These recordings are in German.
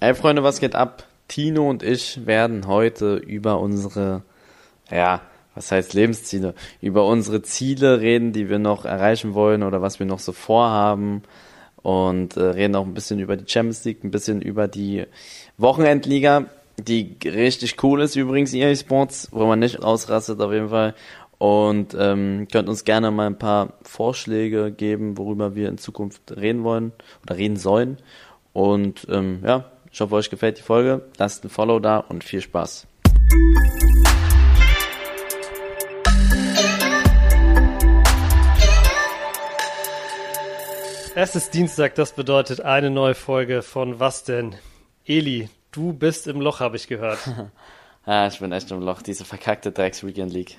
Ey, Freunde, was geht ab? Tino und ich werden heute über unsere, ja, was heißt Lebensziele, über unsere Ziele reden, die wir noch erreichen wollen oder was wir noch so vorhaben und äh, reden auch ein bisschen über die Champions League, ein bisschen über die Wochenendliga, die richtig cool ist übrigens, EA Sports, wo man nicht ausrastet auf jeden Fall. Und ähm, könnt uns gerne mal ein paar Vorschläge geben, worüber wir in Zukunft reden wollen oder reden sollen. Und ähm, ja, ich hoffe, euch gefällt die Folge. Lasst ein Follow da und viel Spaß. Es ist Dienstag, das bedeutet eine neue Folge von Was denn? Eli, du bist im Loch, habe ich gehört. ja, ich bin echt im Loch, diese verkackte Drecks Weekend League.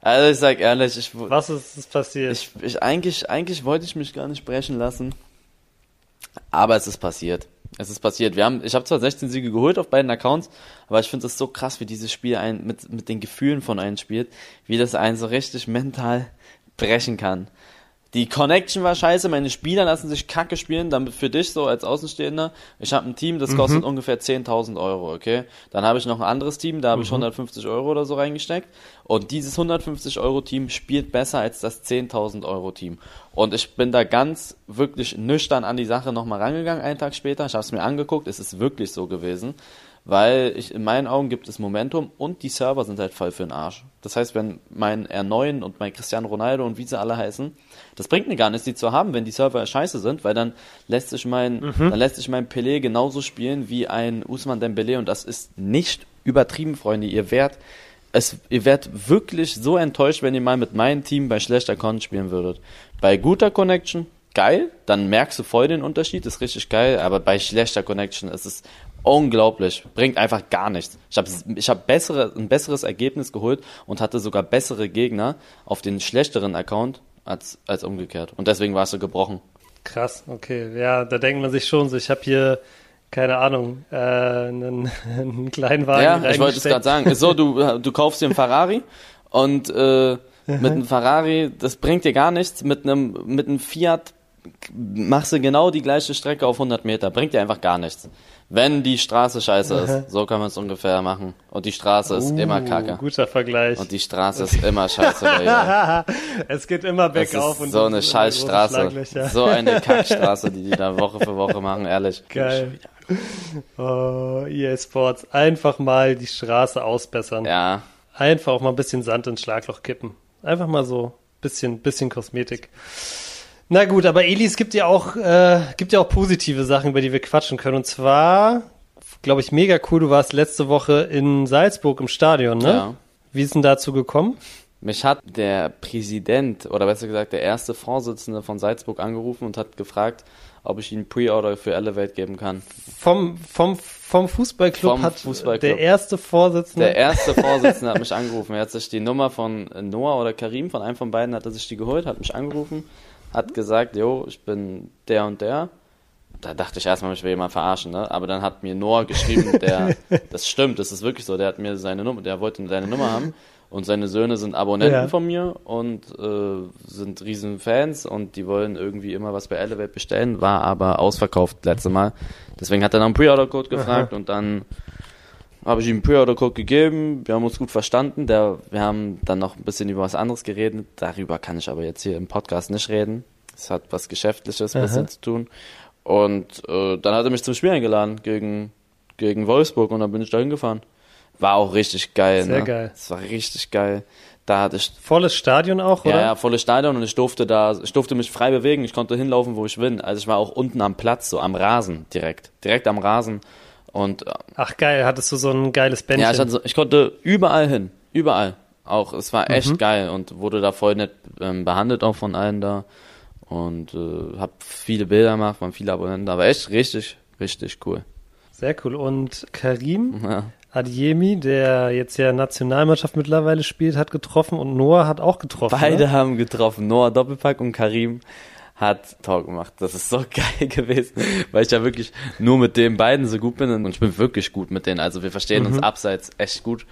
Also ich sag ehrlich, ich Was ist passiert? Ich, ich eigentlich eigentlich wollte ich mich gar nicht brechen lassen, aber es ist passiert. Es ist passiert. Wir haben, ich habe zwar 16 Siege geholt auf beiden Accounts, aber ich finde es so krass, wie dieses Spiel ein, mit, mit den Gefühlen von einem spielt, wie das einen so richtig mental brechen kann. Die Connection war scheiße, meine Spieler lassen sich kacke spielen, damit für dich so als Außenstehender, ich habe ein Team, das kostet mhm. ungefähr 10.000 Euro, okay? Dann habe ich noch ein anderes Team, da habe mhm. ich 150 Euro oder so reingesteckt und dieses 150 Euro Team spielt besser als das 10.000 Euro Team. Und ich bin da ganz wirklich nüchtern an die Sache nochmal rangegangen, einen Tag später, ich habe es mir angeguckt, es ist wirklich so gewesen weil ich in meinen Augen gibt es Momentum und die Server sind halt voll für den Arsch. Das heißt, wenn mein R9 und mein Cristiano Ronaldo und wie sie alle heißen, das bringt mir gar nichts, die zu haben, wenn die Server scheiße sind, weil dann lässt sich mein, mhm. dann lässt sich mein Pelé genauso spielen wie ein Usman Dembele und das ist nicht übertrieben, Freunde. Ihr werdet es, ihr werdet wirklich so enttäuscht, wenn ihr mal mit meinem Team bei schlechter Con spielen würdet. Bei guter Connection, geil, dann merkst du voll den Unterschied, ist richtig geil, aber bei schlechter Connection ist es unglaublich, bringt einfach gar nichts. Ich habe ich hab bessere, ein besseres Ergebnis geholt und hatte sogar bessere Gegner auf den schlechteren Account als, als umgekehrt. Und deswegen war es so gebrochen. Krass, okay. Ja, da denkt man sich schon so, ich habe hier keine Ahnung, äh, einen, einen kleinen Wagen. Ja, ich wollte es gerade sagen. so, du, du kaufst dir einen Ferrari und äh, mit einem Ferrari, das bringt dir gar nichts. Mit einem, mit einem Fiat machst du genau die gleiche Strecke auf 100 Meter. Bringt dir einfach gar nichts. Wenn die Straße scheiße ist, so kann man es ungefähr machen. Und die Straße ist uh, immer kacke. Guter Vergleich. Und die Straße ist immer scheiße. Bei es geht immer bergauf. und so eine Scheißstraße. So eine Kackstraße, die die da Woche für Woche machen, ehrlich. Geil. Oh, EA Sports. Einfach mal die Straße ausbessern. Ja. Einfach auch mal ein bisschen Sand ins Schlagloch kippen. Einfach mal so bisschen, bisschen Kosmetik. Na gut, aber Eli, es gibt ja auch, äh, gibt ja auch positive Sachen, über die wir quatschen können. Und zwar, glaube ich, mega cool. Du warst letzte Woche in Salzburg im Stadion, ne? Ja. Wie ist denn dazu gekommen? Mich hat der Präsident oder besser gesagt der erste Vorsitzende von Salzburg angerufen und hat gefragt, ob ich ihm Pre-Order für Elevate geben kann. Vom, vom, vom Fußballclub vom hat Fußballclub. der erste Vorsitzende. Der erste Vorsitzende hat mich angerufen. Er hat sich die Nummer von Noah oder Karim, von einem von beiden hat er sich die geholt, hat mich angerufen hat gesagt, jo, ich bin der und der. Da dachte ich erstmal, ich will jemand verarschen, ne? Aber dann hat mir Noah geschrieben, der, das stimmt, das ist wirklich so, der hat mir seine Nummer, der wollte seine Nummer haben und seine Söhne sind Abonnenten ja. von mir und äh, sind riesen Fans und die wollen irgendwie immer was bei Elevate bestellen, war aber ausverkauft letzte Mal. Deswegen hat er nach einem Pre-Order-Code gefragt Aha. und dann habe ich ihm einen Pre-Order-Code gegeben, wir haben uns gut verstanden, der, wir haben dann noch ein bisschen über was anderes geredet, darüber kann ich aber jetzt hier im Podcast nicht reden. Es hat was Geschäftliches ein bisschen zu tun. Und äh, dann hat er mich zum Spiel eingeladen gegen, gegen Wolfsburg und dann bin ich da hingefahren. War auch richtig geil. Sehr ne? geil. Es war richtig geil. Da hatte ich volles Stadion auch, oder? Ja, ja, volles Stadion und ich durfte da, ich durfte mich frei bewegen. Ich konnte hinlaufen, wo ich will. Also ich war auch unten am Platz, so am Rasen direkt, direkt am Rasen und äh, Ach geil, hattest du so ein geiles Bändchen? Ja, ich, hatte so, ich konnte überall hin, überall. Auch es war echt mhm. geil und wurde da voll nett ähm, behandelt auch von allen da und äh, habe viele Bilder gemacht, waren viele Abonnenten, aber echt richtig, richtig cool. Sehr cool. Und Karim ja. Adiemi, der jetzt ja Nationalmannschaft mittlerweile spielt, hat getroffen und Noah hat auch getroffen. Beide ne? haben getroffen, Noah Doppelpack und Karim hat Tor gemacht. Das ist so geil gewesen, weil ich ja wirklich nur mit den beiden so gut bin und ich bin wirklich gut mit denen. Also wir verstehen mhm. uns abseits echt gut.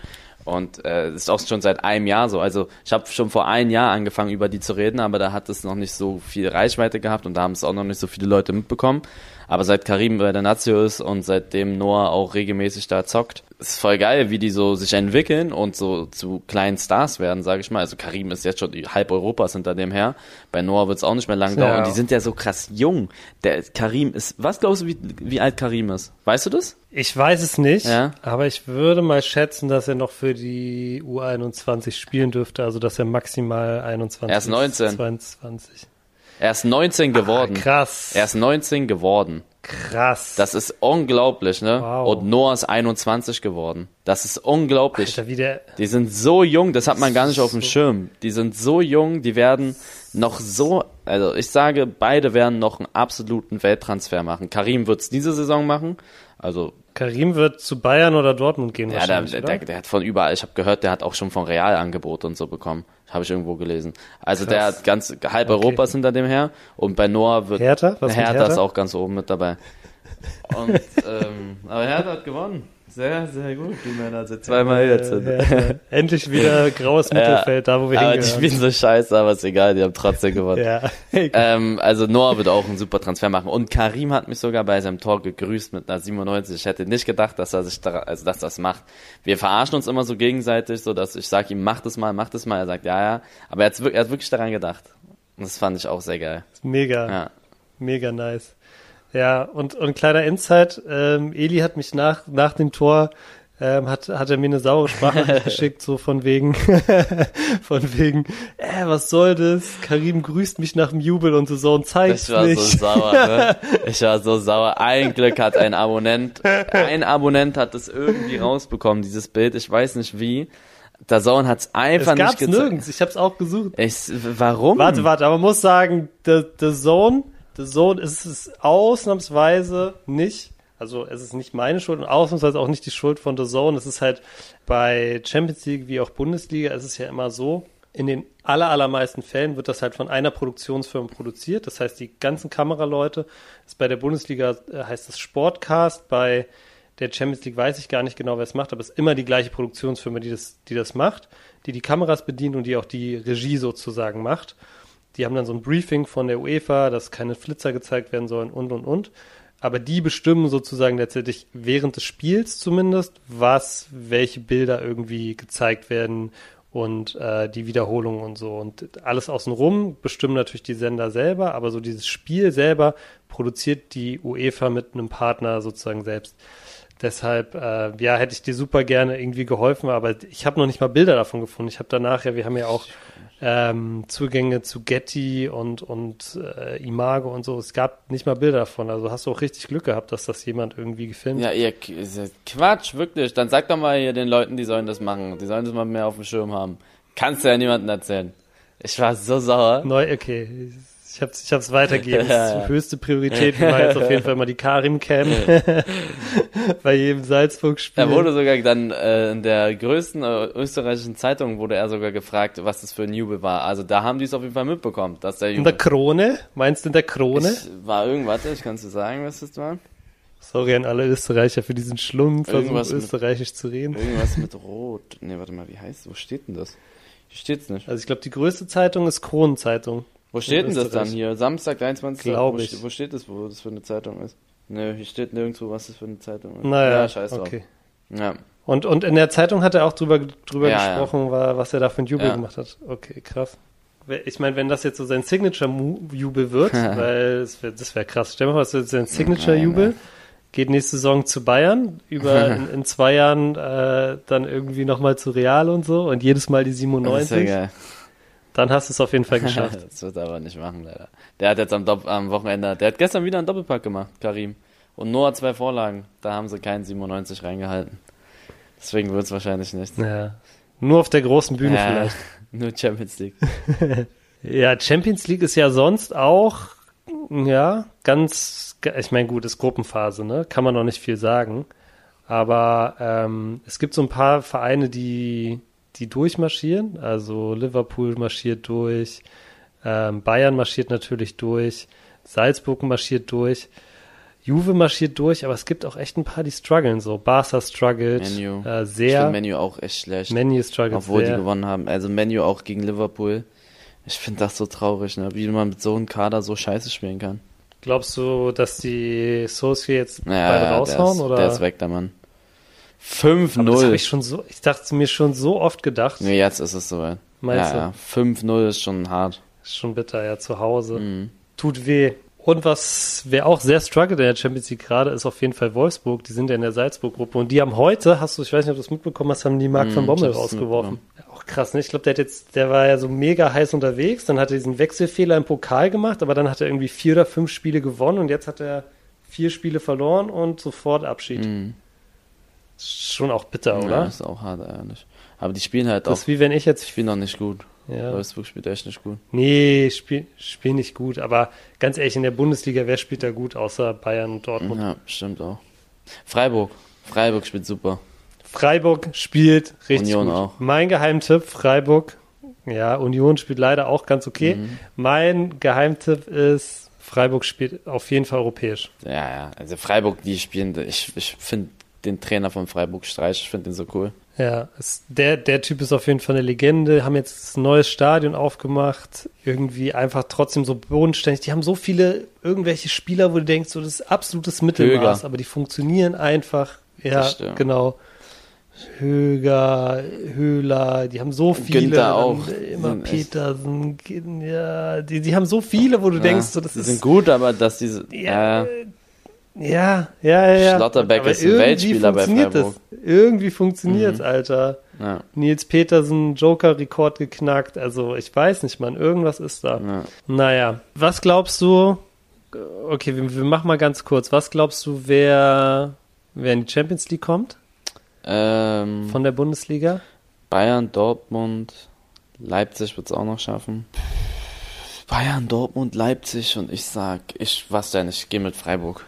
Und äh, ist auch schon seit einem Jahr so. Also ich habe schon vor einem Jahr angefangen, über die zu reden, aber da hat es noch nicht so viel Reichweite gehabt und da haben es auch noch nicht so viele Leute mitbekommen. Aber seit Karim bei der Nazio ist und seitdem Noah auch regelmäßig da zockt, ist voll geil, wie die so sich entwickeln und so zu kleinen Stars werden, sage ich mal. Also Karim ist jetzt schon halb Europas hinter dem her. Bei Noah wird es auch nicht mehr lang dauern. Ja. Und die sind ja so krass jung. Der Karim ist, was glaubst du, wie, wie alt Karim ist? Weißt du das? Ich weiß es nicht, Ja. aber ich würde mal schätzen, dass er noch für die U21 spielen dürfte, also dass er maximal 21 Er ist 19. 22. Er ist 19 geworden. Ah, krass. Er ist 19 geworden. krass. Das ist unglaublich, ne? Wow. Und Noah ist 21 geworden. Das ist unglaublich. Alter, wie der, Die sind so jung, das hat man gar nicht auf dem Schirm. Die sind so jung, die werden noch so, also ich sage, beide werden noch einen absoluten Welttransfer machen. Karim wird es diese Saison machen, also Karim wird zu Bayern oder Dortmund gehen ja, der, wahrscheinlich, der, oder? der, der hat von überall, ich habe gehört, der hat auch schon von Real Angebote und so bekommen. Habe ich irgendwo gelesen. Also der Krass. hat ganz halb Okay. Europas hinter dem her und bei Noah wird Hertha? Was Hertha, Hertha? ist auch ganz oben mit dabei. Und ähm, aber Hertha hat gewonnen. Sehr, sehr gut, die Männer sind zweimal jetzt. Äh, Hertha. Endlich wieder graues Mittelfeld, da wo wir aber die hingehören. spielen so scheiße, aber ist egal, die haben trotzdem gewonnen. Ja. Ähm, also Noah wird auch einen super Transfer machen. Und Karim hat mich sogar bei seinem Tor gegrüßt mit einer 97. Ich hätte nicht gedacht, dass er sich da, also dass das macht. Wir verarschen uns immer so gegenseitig, so dass ich sage ihm, mach das mal, mach das mal. Er sagt, ja, ja. Aber er hat, er hat wirklich daran gedacht. Und das fand ich auch sehr geil. Mega, Ja. mega nice. Ja, und, und kleiner Insight, ähm, Eli hat mich nach, nach dem Tor, ähm, hat, hat er mir eine saure Sprache geschickt, so von wegen, von wegen, äh, was soll das? Karim grüßt mich nach dem Jubel und so, so und zeigt's Ich war nicht. so sauer, ne? Ich war so sauer. Ein Glück hat ein Abonnent, ein Abonnent hat es irgendwie rausbekommen, dieses Bild. Ich weiß nicht wie. Der Zone hat es einfach es nicht gab's gezeigt. nirgends, ich hab's auch gesucht. Ich, warum? Warte, warte, aber man muss sagen, The, the Zone, The Zone ist es ausnahmsweise nicht. Also es ist nicht meine Schuld und ausnahmsweise auch nicht die Schuld von The Zone. Es ist halt bei Champions League wie auch Bundesliga, es ist ja immer so, in den aller, allermeisten Fällen wird das halt von einer Produktionsfirma produziert. Das heißt, die ganzen Kameraleute, ist bei der Bundesliga äh, heißt es Sportcast, bei der Champions League weiß ich gar nicht genau, wer es macht, aber es ist immer die gleiche Produktionsfirma, die das, die das macht, die die Kameras bedient und die auch die Regie sozusagen macht. Die haben dann so ein Briefing von der UEFA, dass keine Flitzer gezeigt werden sollen und, und, und. Aber die bestimmen sozusagen letztendlich während des Spiels zumindest, was, welche Bilder irgendwie gezeigt werden und äh, die Wiederholungen und so. Und alles außenrum bestimmen natürlich die Sender selber, aber so dieses Spiel selber produziert die UEFA mit einem Partner sozusagen selbst. Deshalb, äh, ja, hätte ich dir super gerne irgendwie geholfen, aber ich habe noch nicht mal Bilder davon gefunden. Ich habe danach, ja, wir haben ja auch ähm, Zugänge zu Getty und, und äh, Imago und so. Es gab nicht mal Bilder davon. Also hast du auch richtig Glück gehabt, dass das jemand irgendwie gefilmt Ja, ihr Quatsch, wirklich. Dann sag doch mal hier den Leuten, die sollen das machen. Die sollen das mal mehr auf dem Schirm haben. Kannst du ja niemandem erzählen. Ich war so sauer. Neu, okay. Ich hab's, ich hab's weitergegeben. Ja, höchste Priorität war jetzt auf jeden Fall mal die Karim Cam bei jedem Salzburg-Spiel. Er wurde sogar dann äh, in der größten äh, österreichischen Zeitung wurde er sogar gefragt, was das für ein Jubel war. Also da haben die es auf jeden Fall mitbekommen, dass der in der Krone? Meinst du in der Krone? Ich, war irgendwas, ich kannst du sagen, was das war? Sorry an alle Österreicher für diesen Versuch, Irgendwas mit- österreichisch zu reden. Irgendwas mit Rot. Nee, warte mal, wie heißt Wo steht denn das? Hier steht's nicht. Also ich glaube, die größte Zeitung ist Kronenzeitung. Wo steht denn das dann hier? Samstag, 23. Glaub wo, ich. Wo steht das, wo das für eine Zeitung ist? Nö, hier steht nirgendwo, was das für eine Zeitung ist. Naja, ja, scheiß drauf. okay. Ja. Und, und in der Zeitung hat er auch drüber, drüber Ja, ja. gesprochen, War, was er da für ein Jubel Ja. gemacht hat. Okay, krass. Ich meine, wenn das jetzt so sein Signature-Jubel wird, weil wär, das wäre krass. Stell dir mal vor, das wird sein Signature-Jubel, geht nächste Saison zu Bayern, über in, in zwei Jahren äh, dann irgendwie nochmal zu Real und so und jedes Mal die Das ist 97, ja geil. Dann hast du es auf jeden Fall geschafft. das wird er aber nicht machen, leider. Der hat jetzt am, Dopp am Wochenende, der hat gestern wieder einen Doppelpack gemacht, Karim. Und Noah zwei Vorlagen. Da haben sie keinen 97 reingehalten. Deswegen wird es wahrscheinlich nichts. ja. Nur auf der großen Bühne Ja, vielleicht. Nur Champions League. Ja, Champions League ist ja sonst auch, ja, ganz, ich meine, gut, ist Gruppenphase, ne? Kann man noch nicht viel sagen. Aber ähm, es gibt so ein paar Vereine, die, die durchmarschieren. Also Liverpool marschiert durch, ähm, Bayern marschiert natürlich durch, Salzburg marschiert durch. Juve marschiert durch, aber es gibt auch echt ein paar, die strugglen so. Barca struggelt Menu. äh, Ich sehr. finde Menu auch echt schlecht. Menu struggelt obwohl sehr. die gewonnen haben. Also Menu auch gegen Liverpool. Ich finde das so traurig, ne? wie man mit so einem Kader so scheiße spielen kann. Glaubst du, dass die Source jetzt Naja, beide der raushauen? ist, oder? der ist weg, der Mann. Aber das habe 5-0. ich schon so, ich dachte mir schon so oft gedacht. Nee, jetzt ist es soweit. Meinst ja, ja. 5-0 ist schon hart. Ist schon bitter, ja, zu Hause. Mhm. Tut weh. Und was, wer auch sehr struggelt in der Champions League gerade, ist auf jeden Fall Wolfsburg. Die sind ja in der Salzburg-Gruppe. Und die haben heute, hast du, ich weiß nicht, ob du es mitbekommen hast, haben die Marc Mhm, van Bommel rausgeworfen. Ja, auch krass, ne? Ich glaube, der hat jetzt, der war ja so mega heiß unterwegs, dann hat er diesen Wechselfehler im Pokal gemacht, aber dann hat er irgendwie vier oder fünf Spiele gewonnen und jetzt hat er vier Spiele verloren und sofort Abschied. Mhm. Schon auch bitter, Ja, oder? ist auch hart, ehrlich. Aber die spielen halt Das auch. ist wie wenn ich jetzt spielen noch nicht gut. ja. Wolfsburg spielt echt nicht gut. Nee, spiel, spiel nicht gut. Aber ganz ehrlich, in der Bundesliga, wer spielt da gut, außer Bayern und Dortmund? Ja, stimmt auch. Freiburg. Freiburg spielt super. Freiburg spielt richtig Union gut. auch. Mein Geheimtipp, Freiburg. Ja, Union spielt leider auch ganz okay. Mhm. Mein Geheimtipp ist, Freiburg spielt auf jeden Fall europäisch. Ja, ja. Also Freiburg, die spielen, ich, ich finde den Trainer von Freiburg Streich, ich finde den so cool. Ja, es, der, der Typ ist auf jeden Fall eine Legende, haben jetzt ein neues Stadion aufgemacht, irgendwie einfach trotzdem so bodenständig. Die haben so viele irgendwelche Spieler, wo du denkst, so das ist absolutes Mittelmaß, Höger. aber die funktionieren einfach. Ja, genau. Höger, Höhler, die haben so viele. Günther auch. Immer Petersen, ja, die, die haben so viele, wo du denkst, so das die ist. sind gut, aber dass diese. Ja, Ja, ja, ja, ja. ja. Schlotterbeck Aber ist ein irgendwie Weltspieler bei funktioniert Freiburg. Das. Irgendwie funktioniert's, Mhm. Alter. ja, Nils Petersen, Joker-Rekord geknackt. Also ich weiß nicht, Mann. Irgendwas ist da. ja. Naja, was glaubst du? Okay, wir, wir machen mal ganz kurz. Was glaubst du, wer, wer in die Champions League kommt Ähm, von der Bundesliga? Bayern, Dortmund, Leipzig wird es auch noch schaffen. Bayern, Dortmund, Leipzig und ich sag, ich was denn, ich gehe mit Freiburg.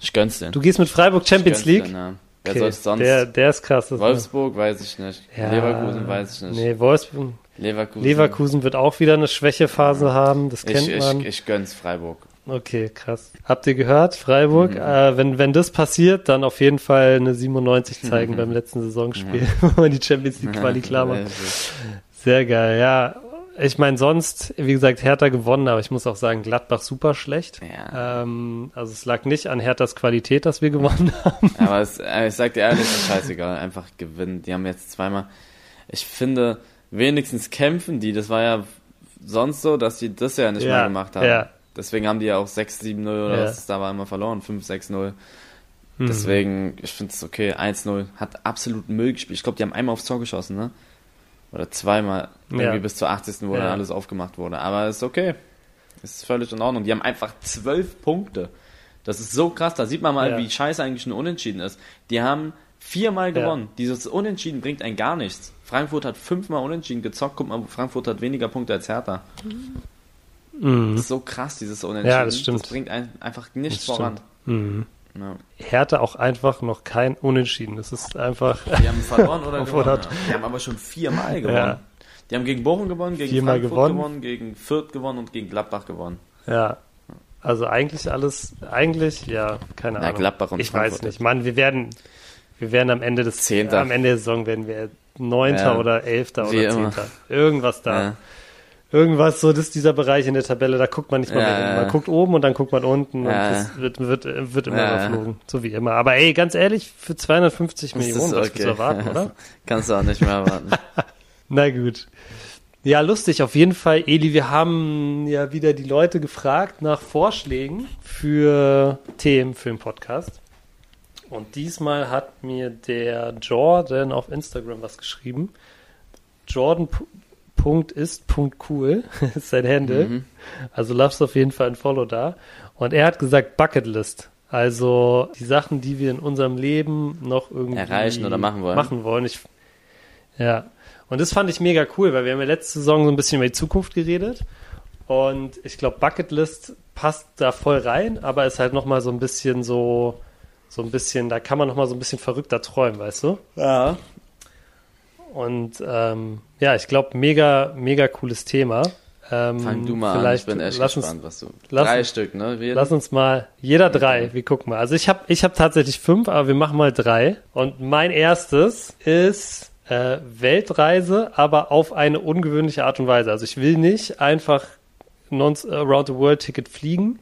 Ich gönn's denn. Du gehst mit Freiburg Champions League? denn, ja. Wer Okay, soll's sonst? Der, der ist krass. Wolfsburg weiß ich nicht. Ja. Leverkusen weiß ich nicht. Nee, Wolfsburg. Leverkusen. Leverkusen wird auch wieder eine Schwächephase haben. Das kennt ich, man. ich, ich gönn's Freiburg. Okay, krass. Habt ihr gehört, Freiburg? Mhm. Äh, wenn, wenn das passiert, dann auf jeden Fall eine 97 zeigen beim letzten Saisonspiel, wo man die Champions League Quali klar macht. Sehr geil, ja. Ich meine, sonst, wie gesagt, Hertha gewonnen, aber ich muss auch sagen, Gladbach super schlecht. Ja. Ähm, also es lag nicht an Herthas Qualität, dass wir gewonnen haben. Aber es, äh, ich sag dir ehrlich, ist scheißegal. Einfach gewinnen. Die haben jetzt zweimal. Ich finde, wenigstens kämpfen die. Das war ja sonst so, dass die das ja nicht Ja, mal gemacht haben. ja. Deswegen haben die ja auch 6-7-0 oder Ja. was da war immer verloren. 5-6-0. Hm. Deswegen, ich finde es okay. 1-0. Hat absolut Müll gespielt. Ich glaube, die haben einmal aufs Tor geschossen, ne? Oder zweimal. Ja. Irgendwie bis zur 80. wo Ja. dann alles aufgemacht wurde. Aber ist okay. Ist völlig in Ordnung. Die haben einfach zwölf Punkte. Das ist so krass. Da sieht man mal, Ja. wie scheiße eigentlich ein Unentschieden ist. Die haben viermal Ja. gewonnen. Dieses Unentschieden bringt einen gar nichts. Frankfurt hat fünfmal Unentschieden gezockt. Guck mal, Frankfurt hat weniger Punkte als Hertha. Mhm. Das ist so krass, dieses Unentschieden. Ja, das stimmt. Das bringt einen einfach nichts Das voran. Mhm. Ja. Hertha auch einfach noch kein Unentschieden. Das ist einfach Die haben verloren oder gewonnen. 100. Ja. Die haben aber schon viermal gewonnen. Ja. Die haben gegen Bochum gewonnen, gegen Viermal Frankfurt gewonnen. gewonnen. gegen Fürth gewonnen und gegen Gladbach gewonnen. Ja. Also eigentlich alles, eigentlich, ja, keine Na, Ahnung. Gladbach und ich Frankfurt weiß nicht. Mann, wir werden, wir werden am Ende des, Zehnter. am Ende der Saison werden wir Neunter Ja, oder Elfter wie oder immer. Zehnter. Irgendwas da. Ja. Irgendwas, so das ist dieser Bereich in der Tabelle, da guckt man nicht mal mehr hin. Man guckt oben und dann guckt man unten und das wird, wird, wird immer überflogen. So wie immer. Aber ey, ganz ehrlich, für 250 Das Millionen, ist was willst du erwarten, oder? Kannst du auch nicht mehr erwarten. Na gut. Ja, lustig, auf jeden Fall. Eli, wir haben ja wieder die Leute gefragt nach Vorschlägen für Themen für den Podcast. Und diesmal hat mir der Jordan auf Instagram was geschrieben. Jordan.ist.cool ist sein Handle. Mhm. Also lasst auf jeden Fall ein Follow da. Und er hat gesagt Bucketlist. Also die Sachen, die wir in unserem Leben noch irgendwie Erreichen oder machen wollen. Machen wollen. Ich, ja. Und das fand ich mega cool, weil wir haben ja letzte Saison so ein bisschen über die Zukunft geredet. Und ich glaube, Bucketlist passt da voll rein, aber ist halt nochmal so ein bisschen so, so ein bisschen, da kann man nochmal so ein bisschen verrückter träumen, weißt du? Ja. Und ähm, ja, ich glaube, mega, mega cooles Thema. Ähm, Fang du mal an, ich vielleicht bin echt lass gespannt, uns, was du. lass Drei Stück, ne? Wir, Lass uns mal, jeder drei, wir gucken mal. Also ich habe ich hab tatsächlich fünf, aber wir machen mal drei. Und mein erstes ist äh, Weltreise, aber auf eine ungewöhnliche Art und Weise. Also ich will nicht einfach non around the world Ticket fliegen.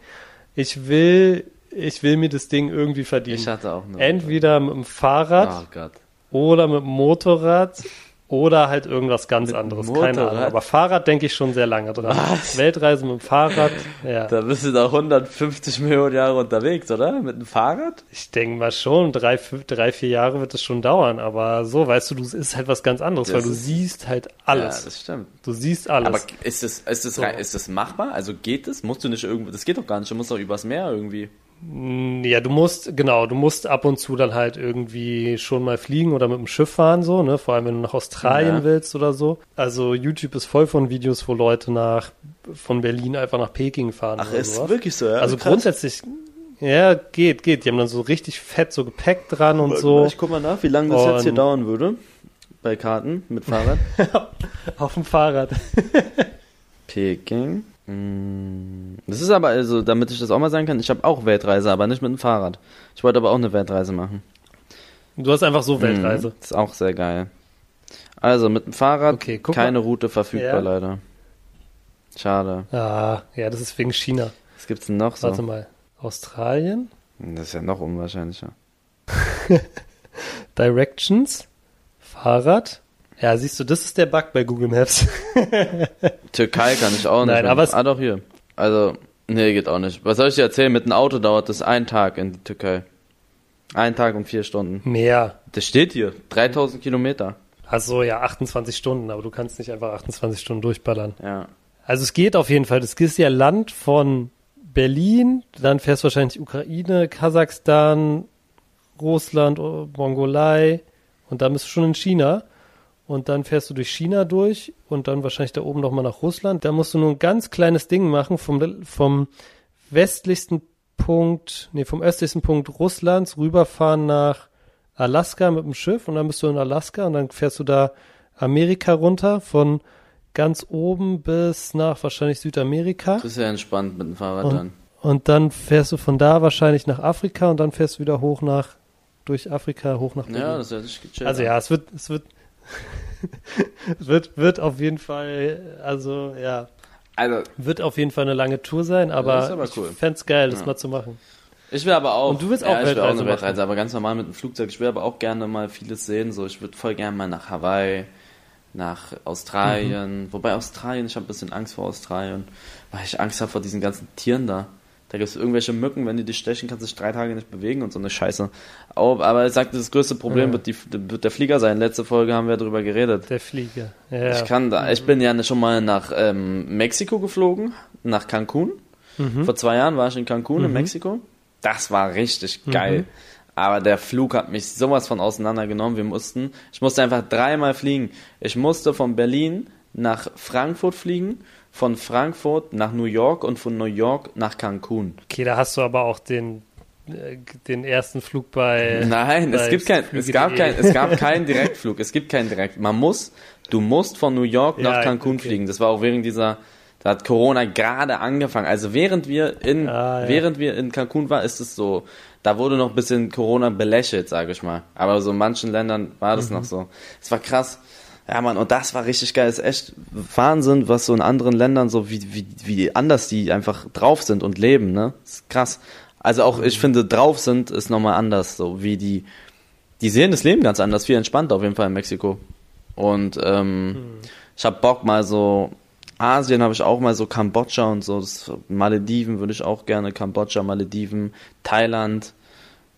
Ich will, ich will mir das Ding irgendwie verdienen. ich hatte auch eine. Entweder mit dem Fahrrad Oh Gott. oder mit dem Motorrad oder halt irgendwas ganz Mit anderes. Keine Ahnung. Motorrad? Aber Fahrrad denke ich schon sehr lange dran. Was? Weltreise mit dem Fahrrad, ja. Da bist du da 150 Millionen Jahre unterwegs, oder? Mit dem Fahrrad? Ich denke mal schon, drei, drei, vier Jahre wird es schon dauern, aber so, weißt du, du es ist halt was ganz anderes, Das weil du siehst halt Ja, alles. das stimmt. du siehst alles. Aber ist das, ist, das, So. rein- ist das machbar? Also geht das? Musst du nicht irgendwo. Das geht doch gar nicht. Du musst doch übers Meer irgendwie. Mm, ja, du musst, genau, du musst ab und zu dann halt irgendwie schon mal fliegen oder mit dem Schiff fahren, so, ne? Vor allem, wenn du nach Australien Ja. willst oder so. Also YouTube ist voll von Videos, wo Leute nach von Berlin einfach nach Peking fahren. oder sowas. wirklich so, ja? Also grundsätzlich, ja, geht, geht. Die haben dann so richtig fett so Gepäck dran und so. Ich guck mal nach, wie lange das jetzt hier Und- dauern würde. Bei Karten mit Fahrrad. Auf dem Fahrrad. Peking. Mm, Das ist aber, also, damit ich das auch mal sagen kann, ich habe auch Weltreise, aber nicht mit dem Fahrrad. Ich wollte aber auch eine Weltreise machen. Du hast einfach so Weltreise. Mhm, ist auch sehr geil. Also, mit dem Fahrrad Okay, keine Route verfügbar, Ja. leider. Schade. Ah, ja, das ist wegen China. Was gibt's denn noch so? Warte mal. Australien? Das ist ja noch unwahrscheinlicher. Directions? Fahrrad? Ja, siehst du, das ist der Bug bei Google Maps. Türkei kann ich auch nicht. Nein, aber es- ah, doch hier. Also, nee, geht auch nicht. Was soll ich dir erzählen? Mit dem Auto dauert das einen Tag in die Türkei. Ein Tag und vier Stunden. Mehr. Das steht hier. 3000 Kilometer. Also ja, 28 Stunden, aber du kannst nicht einfach 28 Stunden durchballern. Ja. Also es geht auf jeden Fall. Das ist ja Land von Berlin, dann fährst du wahrscheinlich Ukraine, Kasachstan, Russland, Mongolei und dann bist du schon in China. Und dann fährst du durch China durch und dann wahrscheinlich da oben nochmal nach Russland. Da musst du nur ein ganz kleines Ding machen vom, vom westlichsten Punkt, nee, vom östlichsten Punkt Russlands rüberfahren nach Alaska mit dem Schiff und dann bist du in Alaska und dann fährst du da Amerika runter von ganz oben bis nach wahrscheinlich Südamerika Das ist ja entspannt mit dem Fahrrad Und- dann. und dann fährst du von da wahrscheinlich nach Afrika und dann fährst du wieder hoch nach durch Afrika hoch nach Berlin. Ja, das ist ja also ja, es wird es wird wird wird auf jeden Fall also ja, Also, wird auf jeden Fall eine lange Tour sein, aber, aber ich cool. fänd's geil, das Ja. mal zu machen. ich will aber auch. Und du willst auch ja, ich will auch Weltreise eine machen. Weltreise, aber ganz normal mit dem Flugzeug. Ich will aber auch gerne mal vieles sehen. So, ich würde voll gerne mal nach Hawaii, nach Australien. Mhm. Wobei Australien, ich habe ein bisschen Angst vor Australien, weil ich Angst habe vor diesen ganzen Tieren da. Da gibt es irgendwelche Mücken, wenn die dich stechen, kannst du dich drei Tage nicht bewegen und so eine Scheiße. Auch, aber ich sagte, das größte Problem Ja. wird, die, wird der Flieger sein. Letzte Folge haben wir darüber geredet. Der Flieger. Ja. Ich kann da, ich bin ja schon mal nach ähm, Mexiko geflogen, nach Cancun. Mhm. Vor zwei Jahren war ich in Cancun in Mexiko. Das war richtig geil. Aber der Flug hat mich sowas von auseinandergenommen. Wir mussten, ich musste einfach dreimal fliegen. Ich musste von Berlin nach Frankfurt fliegen, von Frankfurt nach New York und von New York nach Cancun. Okay, da hast du aber auch den äh, den ersten Flug bei Nein, es bei gibt kein, es gab kein, es gab keinen Direktflug. Es gibt keinen Direkt. Man muss, du musst von New York nach Ja, Cancun okay. fliegen. Das war auch während dieser, da hat Corona gerade angefangen. Also während wir in, Ah, ja. während wir in Cancun waren, ist es so, da wurde noch ein bisschen Corona belächelt, sage ich mal. Aber so in manchen Ländern war das Mhm. noch so. Es war krass. Ja, Mann, und das war richtig geil. Es ist echt Wahnsinn, was so in anderen Ländern so, wie, wie, wie anders die einfach drauf sind und leben, ne? Das ist krass. Also auch, ich finde, drauf sind ist nochmal anders, so wie die, die sehen das Leben ganz anders, viel entspannter auf jeden Fall in Mexiko. Und ähm, ich habe Bock mal so, Asien habe ich auch mal so Kambodscha und so, das, Malediven würde ich auch gerne, Kambodscha, Malediven, Thailand,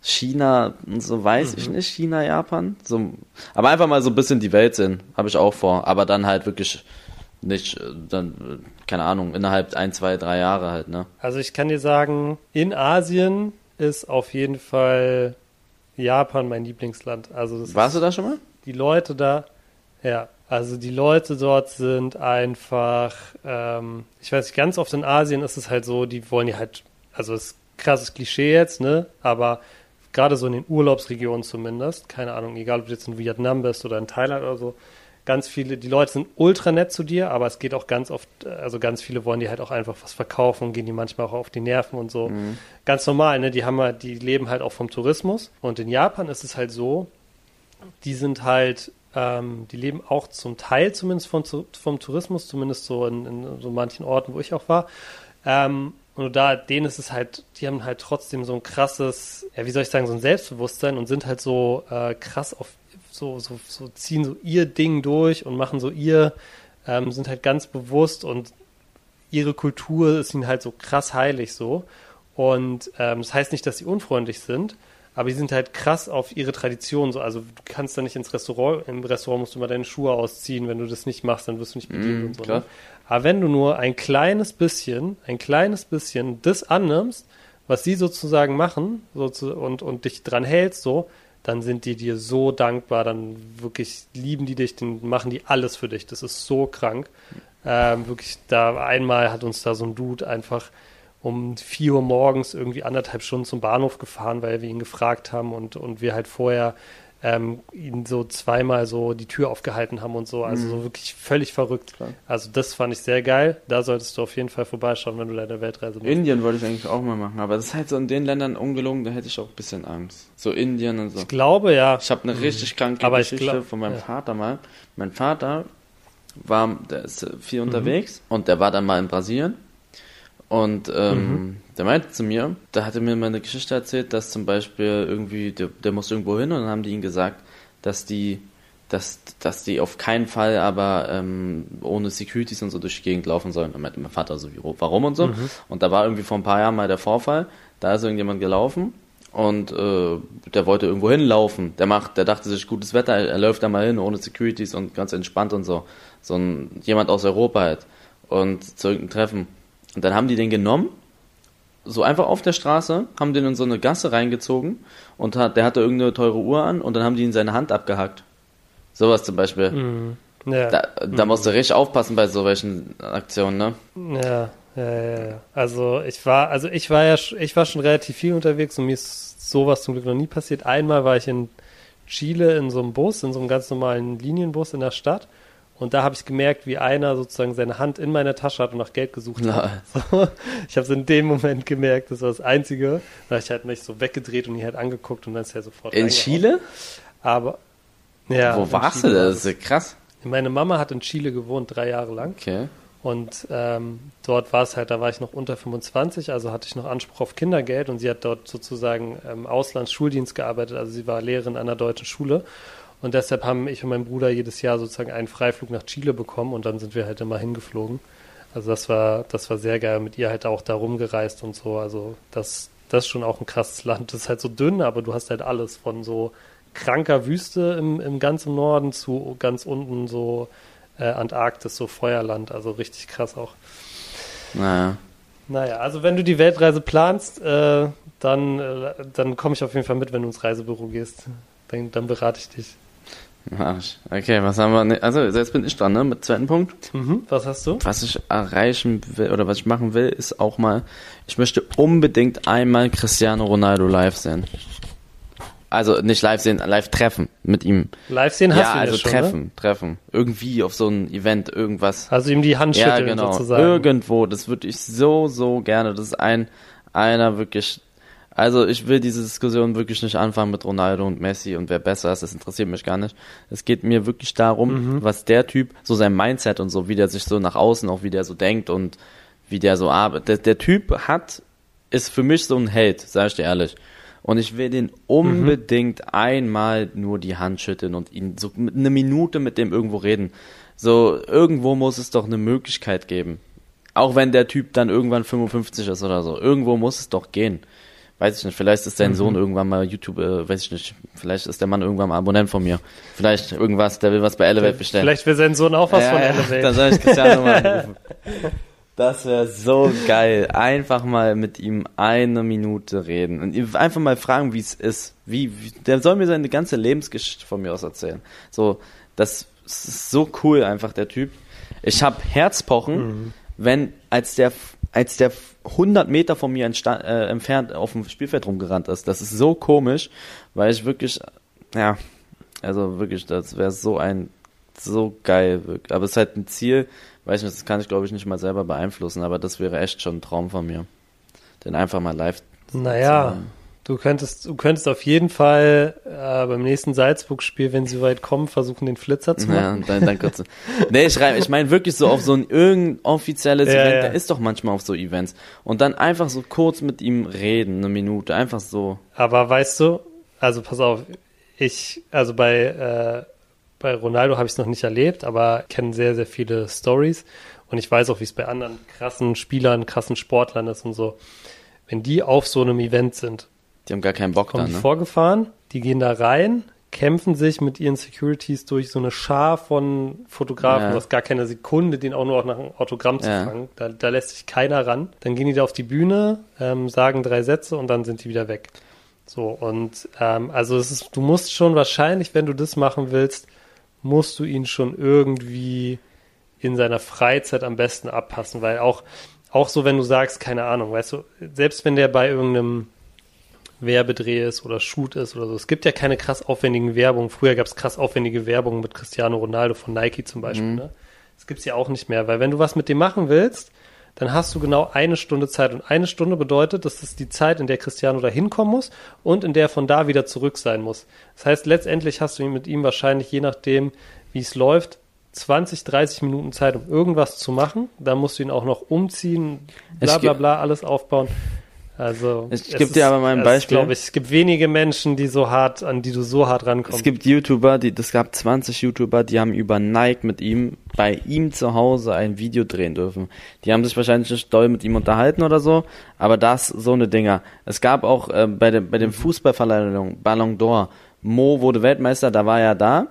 China und so weiß ich nicht, China, Japan. So, aber einfach mal so ein bisschen die Welt sehen, habe ich auch vor. Aber dann halt wirklich nicht, äh, dann, äh, keine Ahnung, innerhalb ein, zwei, drei Jahre halt, ne? Also ich kann dir sagen, in Asien ist auf jeden Fall Japan mein Lieblingsland. Also das Warst du da schon mal? die Leute da, ja, also die Leute dort sind einfach, ähm, ich weiß nicht, ganz oft in Asien ist es halt so, die wollen ja halt, also es ist ein krasses Klischee jetzt, ne, aber gerade so in den Urlaubsregionen zumindest, keine Ahnung, egal ob du jetzt in Vietnam bist oder in Thailand oder so, ganz viele, die Leute sind ultra nett zu dir, aber es geht auch ganz oft, also ganz viele wollen dir halt auch einfach was verkaufen, gehen die manchmal auch auf die Nerven und so. Mhm. Ganz normal, ne? Die haben halt, die leben halt auch vom Tourismus. Und in Japan ist es halt so, die sind halt, ähm, die leben auch zum Teil zumindest vom, vom Tourismus, zumindest so in, in so manchen Orten, wo ich auch war. Ähm, und da, denen ist es halt, die haben halt trotzdem so ein krasses, ja, wie soll ich sagen, so ein Selbstbewusstsein und sind halt so äh, krass auf so, so, so ziehen so ihr Ding durch und machen so ihr, ähm, sind halt ganz bewusst und ihre Kultur ist ihnen halt so krass heilig so. Und ähm, das heißt nicht, dass sie unfreundlich sind, aber die sind halt krass auf ihre Tradition so. Also du kannst da nicht ins Restaurant, im Restaurant musst du mal deine Schuhe ausziehen, wenn du das nicht machst, dann wirst du nicht bedient mm, und so. Ne? Aber wenn du nur ein kleines bisschen, ein kleines bisschen das annimmst, was sie sozusagen machen so zu, und, und dich dran hältst, so, dann sind die dir so dankbar, dann wirklich lieben die dich, dann machen die alles für dich. Das ist so krank. Ähm, wirklich, da einmal hat uns da so ein Dude einfach um vier Uhr morgens irgendwie anderthalb Stunden zum Bahnhof gefahren, weil wir ihn gefragt haben und, und wir halt vorher ähm, ihn so zweimal so die Tür aufgehalten haben und so. Also mhm. so wirklich völlig verrückt. Klar. Also das fand ich sehr geil. Da solltest du auf jeden Fall vorbeischauen, wenn du deine Weltreise machst. Indien wollte ich eigentlich auch mal machen, aber das ist halt so in den Ländern ungelungen, da hätte ich auch ein bisschen Angst. So Indien und so. Ich glaube, ja. Ich habe eine mhm. richtig kranke aber Geschichte glaub, von meinem ja. Vater mal. Mein Vater war, der ist viel mhm. unterwegs und der war dann mal in Brasilien und ähm, mhm. der meinte zu mir, da hat er mir mal eine Geschichte erzählt, dass zum Beispiel irgendwie, der, der muss irgendwo hin und dann haben die ihm gesagt, dass die, dass, dass die auf keinen Fall aber ähm, ohne Securities und so durch die Gegend laufen sollen. Und meinte mein Vater so, wie, warum und so. Mhm. Und da war irgendwie vor ein paar Jahren mal der Vorfall, da ist irgendjemand gelaufen und äh, der wollte irgendwo hinlaufen. Der macht, der dachte sich, gutes Wetter, er, er läuft da mal hin ohne Securities und ganz entspannt und so. So ein jemand aus Europa halt. Und zu irgendeinem Treffen. Und dann haben die den genommen, so einfach auf der Straße, haben den in so eine Gasse reingezogen und hat, der hatte irgendeine teure Uhr an und dann haben die ihn seine Hand abgehackt. Sowas zum Beispiel. Mm, ja. Da, da musst du richtig aufpassen bei solchen Aktionen, ne? Ja, ja, ja, ja. Also ich war, also ich war ja, ich war schon relativ viel unterwegs und mir ist sowas zum Glück noch nie passiert. Einmal war ich in Chile in so einem Bus, in so einem ganz normalen Linienbus in der Stadt und da habe ich gemerkt, wie einer sozusagen seine Hand in meiner Tasche hat und nach Geld gesucht hat. So, ich habe es in dem Moment gemerkt, das war das Einzige. Da habe ich halt mich so weggedreht und ihn halt angeguckt und dann ist er sofort In Chile? Aber, ja. Wo warst Chile du? Das ist ja krass. Meine Mama hat in Chile gewohnt, drei Jahre lang. Okay. Und ähm, dort war es halt, da war ich noch unter 25, also hatte ich noch Anspruch auf Kindergeld und sie hat dort sozusagen ähm, Auslandsschuldienst gearbeitet, also sie war Lehrerin an einer deutschen Schule. Und deshalb haben ich und mein Bruder jedes Jahr sozusagen einen Freiflug nach Chile bekommen und dann sind wir halt immer hingeflogen. Also das war, das war sehr geil. Mit ihr halt auch da rumgereist und so. Also das, das ist schon auch ein krasses Land. Das ist halt so dünn, aber du hast halt alles von so kranker Wüste im, im ganzen Norden zu ganz unten so äh, Antarktis, so Feuerland. Also richtig krass auch. Naja. Naja, also wenn du die Weltreise planst, äh, dann, äh, dann komme ich auf jeden Fall mit, wenn du ins Reisebüro gehst. Dann, dann berate ich dich. Arsch. Okay, was haben wir? Ne, also jetzt bin ich dran, ne? Mit zweiten Punkt. Mhm, was hast du? Was ich erreichen will oder was ich machen will, ist auch mal, ich möchte unbedingt einmal Cristiano Ronaldo live sehen. Also nicht live sehen, live treffen mit ihm. Live sehen hast ja, du also ja schon, treffen, ne? treffen. Irgendwie auf so ein Event, irgendwas. Also ihm die Hand schütteln ja, genau. sozusagen. Irgendwo, das würde ich so, so gerne. Das ist ein, einer wirklich also ich will diese Diskussion wirklich nicht anfangen mit Ronaldo und Messi und wer besser ist, das interessiert mich gar nicht. Es geht mir wirklich darum, mhm. was der Typ, so sein Mindset und so, wie der sich so nach außen, auch wie der so denkt und wie der so arbeitet. Der, der Typ hat, ist für mich so ein Held, sag ich dir ehrlich. Und ich will den unbedingt mhm. einmal nur die Hand schütteln und ihn so eine Minute mit dem irgendwo reden. So, irgendwo muss es doch eine Möglichkeit geben. Auch wenn der Typ dann irgendwann 55 ist oder so. Irgendwo muss es doch gehen weiß ich nicht, vielleicht ist dein mhm. Sohn irgendwann mal YouTube, äh, weiß ich nicht, vielleicht ist der Mann irgendwann mal Abonnent von mir. Vielleicht irgendwas, der will was bei Elevate bestellen. Vielleicht will sein Sohn auch was ja, von Elevate. Dann soll ich Cristiano mal anrufen. Das wäre so geil. Einfach mal mit ihm eine Minute reden und einfach mal fragen, wie es ist. Wie, wie, der soll mir seine ganze Lebensgeschichte von mir aus erzählen. So, das ist so cool einfach der Typ. Ich habe Herzpochen, mhm. wenn als der als der 100 Meter von mir äh, entfernt auf dem Spielfeld rumgerannt ist. Das ist so komisch, weil ich wirklich, ja, also wirklich, das wäre so ein so geil. wirklich. Aber es ist halt ein Ziel, weiß nicht, das kann ich glaube ich nicht mal selber beeinflussen, aber das wäre echt schon ein Traum von mir. Den einfach mal live Naja, zu- du könntest, du könntest auf jeden Fall äh, beim nächsten Salzburg-Spiel, wenn sie weit kommen, versuchen, den Flitzer zu Ja, machen. und dann, dann kurz. Nee, ich, reim- ich meine wirklich so auf so ein irgendein offizielles Ja, Event, ja. der ist doch manchmal auf so Events. Und dann einfach so kurz mit ihm reden, eine Minute, einfach so. Aber weißt du, also pass auf, ich, also bei, äh, bei Ronaldo habe ich es noch nicht erlebt, aber kenne sehr, sehr viele Stories und ich weiß auch, wie es bei anderen krassen Spielern, krassen Sportlern ist und so. Wenn die auf so einem Event sind, Die haben gar keinen Bock kommen dann, die ne? vorgefahren, die gehen da rein, kämpfen sich mit ihren Securities durch so eine Schar von Fotografen, Ja. du hast gar keine Sekunde, den auch nur nach einem Autogramm zu Ja. fangen. Da, da lässt sich keiner ran. Dann gehen die da auf die Bühne, ähm, sagen drei Sätze und dann sind die wieder weg. So, und ähm, also es ist, du musst schon wahrscheinlich, wenn du das machen willst, musst du ihn schon irgendwie in seiner Freizeit am besten abpassen, weil auch, auch so, wenn du sagst, keine Ahnung, weißt du, selbst wenn der bei irgendeinem Werbedreh ist oder Shoot ist oder so. Es gibt ja keine krass aufwendigen Werbung. Früher gab es krass aufwendige Werbung mit Cristiano Ronaldo von Nike zum Beispiel. Mhm. Ne? Das gibt's ja auch nicht mehr, weil wenn du was mit dem machen willst, dann hast du genau eine Stunde Zeit. Und eine Stunde bedeutet, dass das die Zeit, in der Cristiano da hinkommen muss und in der er von da wieder zurück sein muss. Das heißt, letztendlich hast du mit ihm wahrscheinlich, je nachdem, wie es läuft, 20, 30 Minuten Zeit, um irgendwas zu machen. Da musst du ihn auch noch umziehen, bla Es bla gibt- bla, alles aufbauen. Also Ich es geb dir aber mal ein Beispiel. Glaube ich, es gibt wenige Menschen, die so hart, an die du so hart rankommst. Es gibt YouTuber, die, es gab 20 YouTuber, die haben über Nike mit ihm, bei ihm zu Hause ein Video drehen dürfen. Die haben sich wahrscheinlich nicht doll mit ihm unterhalten oder so, aber das, so eine Dinger. Es gab auch äh, bei, dem, bei dem Fußballverleihung Ballon d'Or, Mo wurde Weltmeister, da war er da,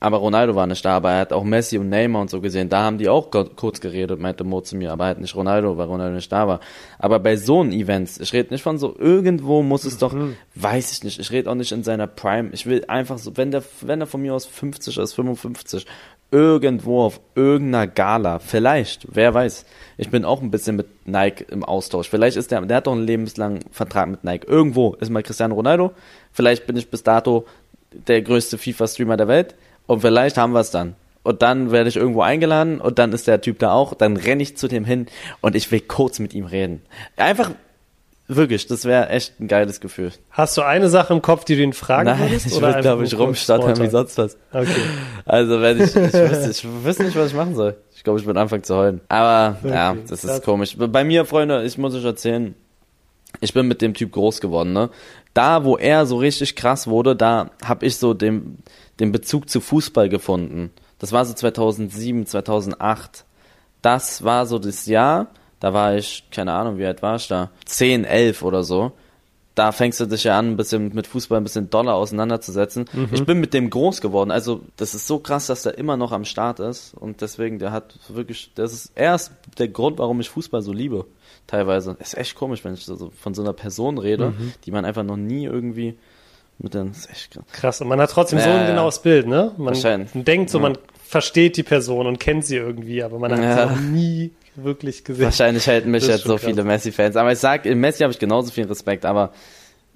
aber Ronaldo war nicht da, aber er hat auch Messi und Neymar und so gesehen. Da haben die auch kurz geredet, meinte Mo zu mir, aber halt nicht Ronaldo, weil Ronaldo nicht da war. Aber bei so einen Events, ich rede nicht von so, irgendwo muss es doch, weiß ich nicht, ich rede auch nicht in seiner Prime. Ich will einfach so, wenn der, wenn er von mir aus 50 ist, 55, irgendwo auf irgendeiner Gala, vielleicht, wer weiß. Ich bin auch ein bisschen mit Nike im Austausch. Vielleicht ist der, der hat doch einen lebenslangen Vertrag mit Nike. Irgendwo ist mal Cristiano Ronaldo. Vielleicht bin ich bis dato der größte FIFA-Streamer der Welt. Und vielleicht haben wir es dann. Und dann werde ich irgendwo eingeladen und dann ist der Typ da auch. Dann renne ich zu dem hin und ich will kurz mit ihm reden. Einfach, wirklich, das wäre echt ein geiles Gefühl. Hast du eine Sache im Kopf, die du ihn fragen Nein, würdest? ich würde, glaube ich, rumstottern wie sonst was. Okay. Also wenn ich, ich wüsste, ich wüsste nicht, was ich machen soll. Ich glaube, ich würde anfangen zu heulen. Aber ja, Okay, das krass. ist komisch. Bei mir, Freunde, ich muss euch erzählen, ich bin mit dem Typ groß geworden, ne? Da, wo er so richtig krass wurde, da habe ich so den, den Bezug zu Fußball gefunden. Das war so 2007, 2008. Das war so das Jahr, da war ich, keine Ahnung, wie alt war ich da? 10, 11 oder so. Da fängst du dich ja an, ein bisschen mit Fußball ein bisschen doller auseinanderzusetzen. Ich bin mit dem groß geworden. Also, das ist so krass, dass der immer noch am Start ist. Und deswegen, der hat wirklich, das ist erst der Grund, warum ich Fußball so liebe. Teilweise. Ist echt komisch, wenn ich so von so einer Person rede, die man einfach noch nie irgendwie mit den, ist echt krass. Krass. Und man hat trotzdem so Ja, ein ja. genaues Bild, ne? Man denkt so, Ja. man versteht die Person und kennt sie irgendwie, aber man hat sie noch nie wirklich gesehen. Wahrscheinlich halten mich jetzt so krass. viele Messi-Fans. Aber ich sag, in Messi habe ich genauso viel Respekt, aber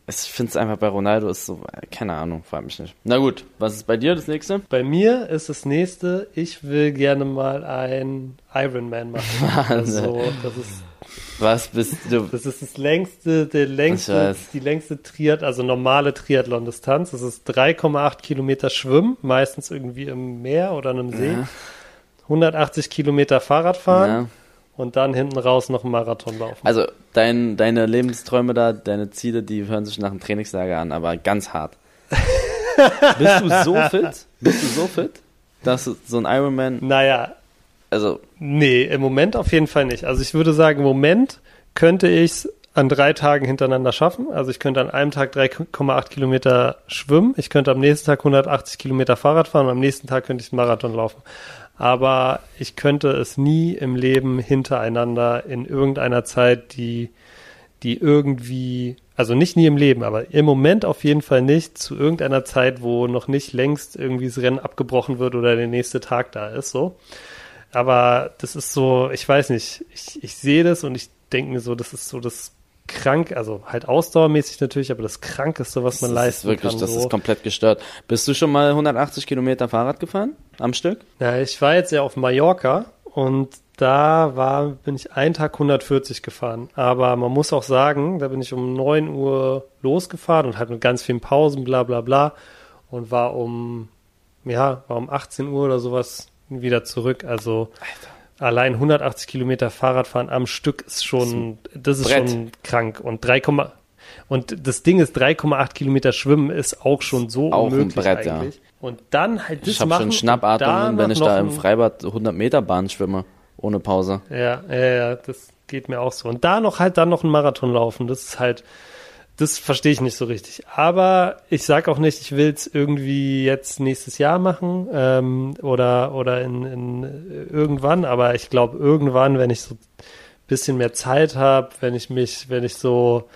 ich finde es einfach bei Ronaldo ist so, äh, keine Ahnung, frag mich nicht. Na gut, was ist bei dir das nächste? Bei mir ist das nächste, ich will gerne mal ein Ironman machen. also, das ist Was bist du? Das ist das längste, der längste, die längste Triath, also normale Triathlon-Distanz. Das ist 3,8 Kilometer Schwimmen, meistens irgendwie im Meer oder einem See. Ja. 180 Kilometer Fahrradfahren Ja. und dann hinten raus noch einen Marathon laufen. Also, dein, deine Lebensträume da, deine Ziele, die hören sich nach einem Trainingslager an, aber ganz hart. bist du so fit? Bist du so fit, dass so ein Ironman, Naja, also, nee, im Moment auf jeden Fall nicht. Also ich würde sagen, im Moment könnte ich es an drei Tagen hintereinander schaffen. Also ich könnte an einem Tag 3,8 Kilometer schwimmen, ich könnte am nächsten Tag 180 Kilometer Fahrrad fahren und am nächsten Tag könnte ich einen Marathon laufen. Aber ich könnte es nie im Leben hintereinander in irgendeiner Zeit, die, die irgendwie, also nicht nie im Leben, aber im Moment auf jeden Fall nicht zu irgendeiner Zeit, wo noch nicht längst irgendwie das Rennen abgebrochen wird oder der nächste Tag da ist, so. Aber das ist so, ich weiß nicht, ich, ich sehe das und ich denke mir so, das ist so das krank, also halt ausdauermäßig natürlich, aber das krankeste, was man das leisten ist wirklich, kann. das so. ist komplett gestört. Bist du schon mal 180 Kilometer Fahrrad gefahren am Stück? Ja, ich war jetzt ja auf Mallorca und da war, bin ich einen Tag 140 gefahren. Aber man muss auch sagen, da bin ich um 9 Uhr losgefahren und halt mit ganz vielen Pausen, bla bla bla. Und war um, ja, war um 18 Uhr oder sowas wieder zurück. Also allein 180 Kilometer Fahrradfahren am Stück ist schon, das ist Brett. schon krank. Und 3, und das Ding ist, 3,8 Kilometer Schwimmen ist auch schon so Auch ein unmöglich Brett, ja. eigentlich. Und dann halt das Ich habe machen schon und Schnappatmungen, wenn danach ich da im ein- Freibad 100 Meter Bahn schwimme, ohne Pause. Ja, ja, ja, das geht mir auch so. Und da noch halt dann noch einen Marathon laufen, das ist halt, das verstehe ich nicht so richtig. Aber ich sag auch nicht, ich will es irgendwie jetzt nächstes Jahr machen ähm, oder oder in, in äh, irgendwann. Aber ich glaube irgendwann, wenn ich so ein bisschen mehr Zeit habe, wenn ich mich, wenn ich so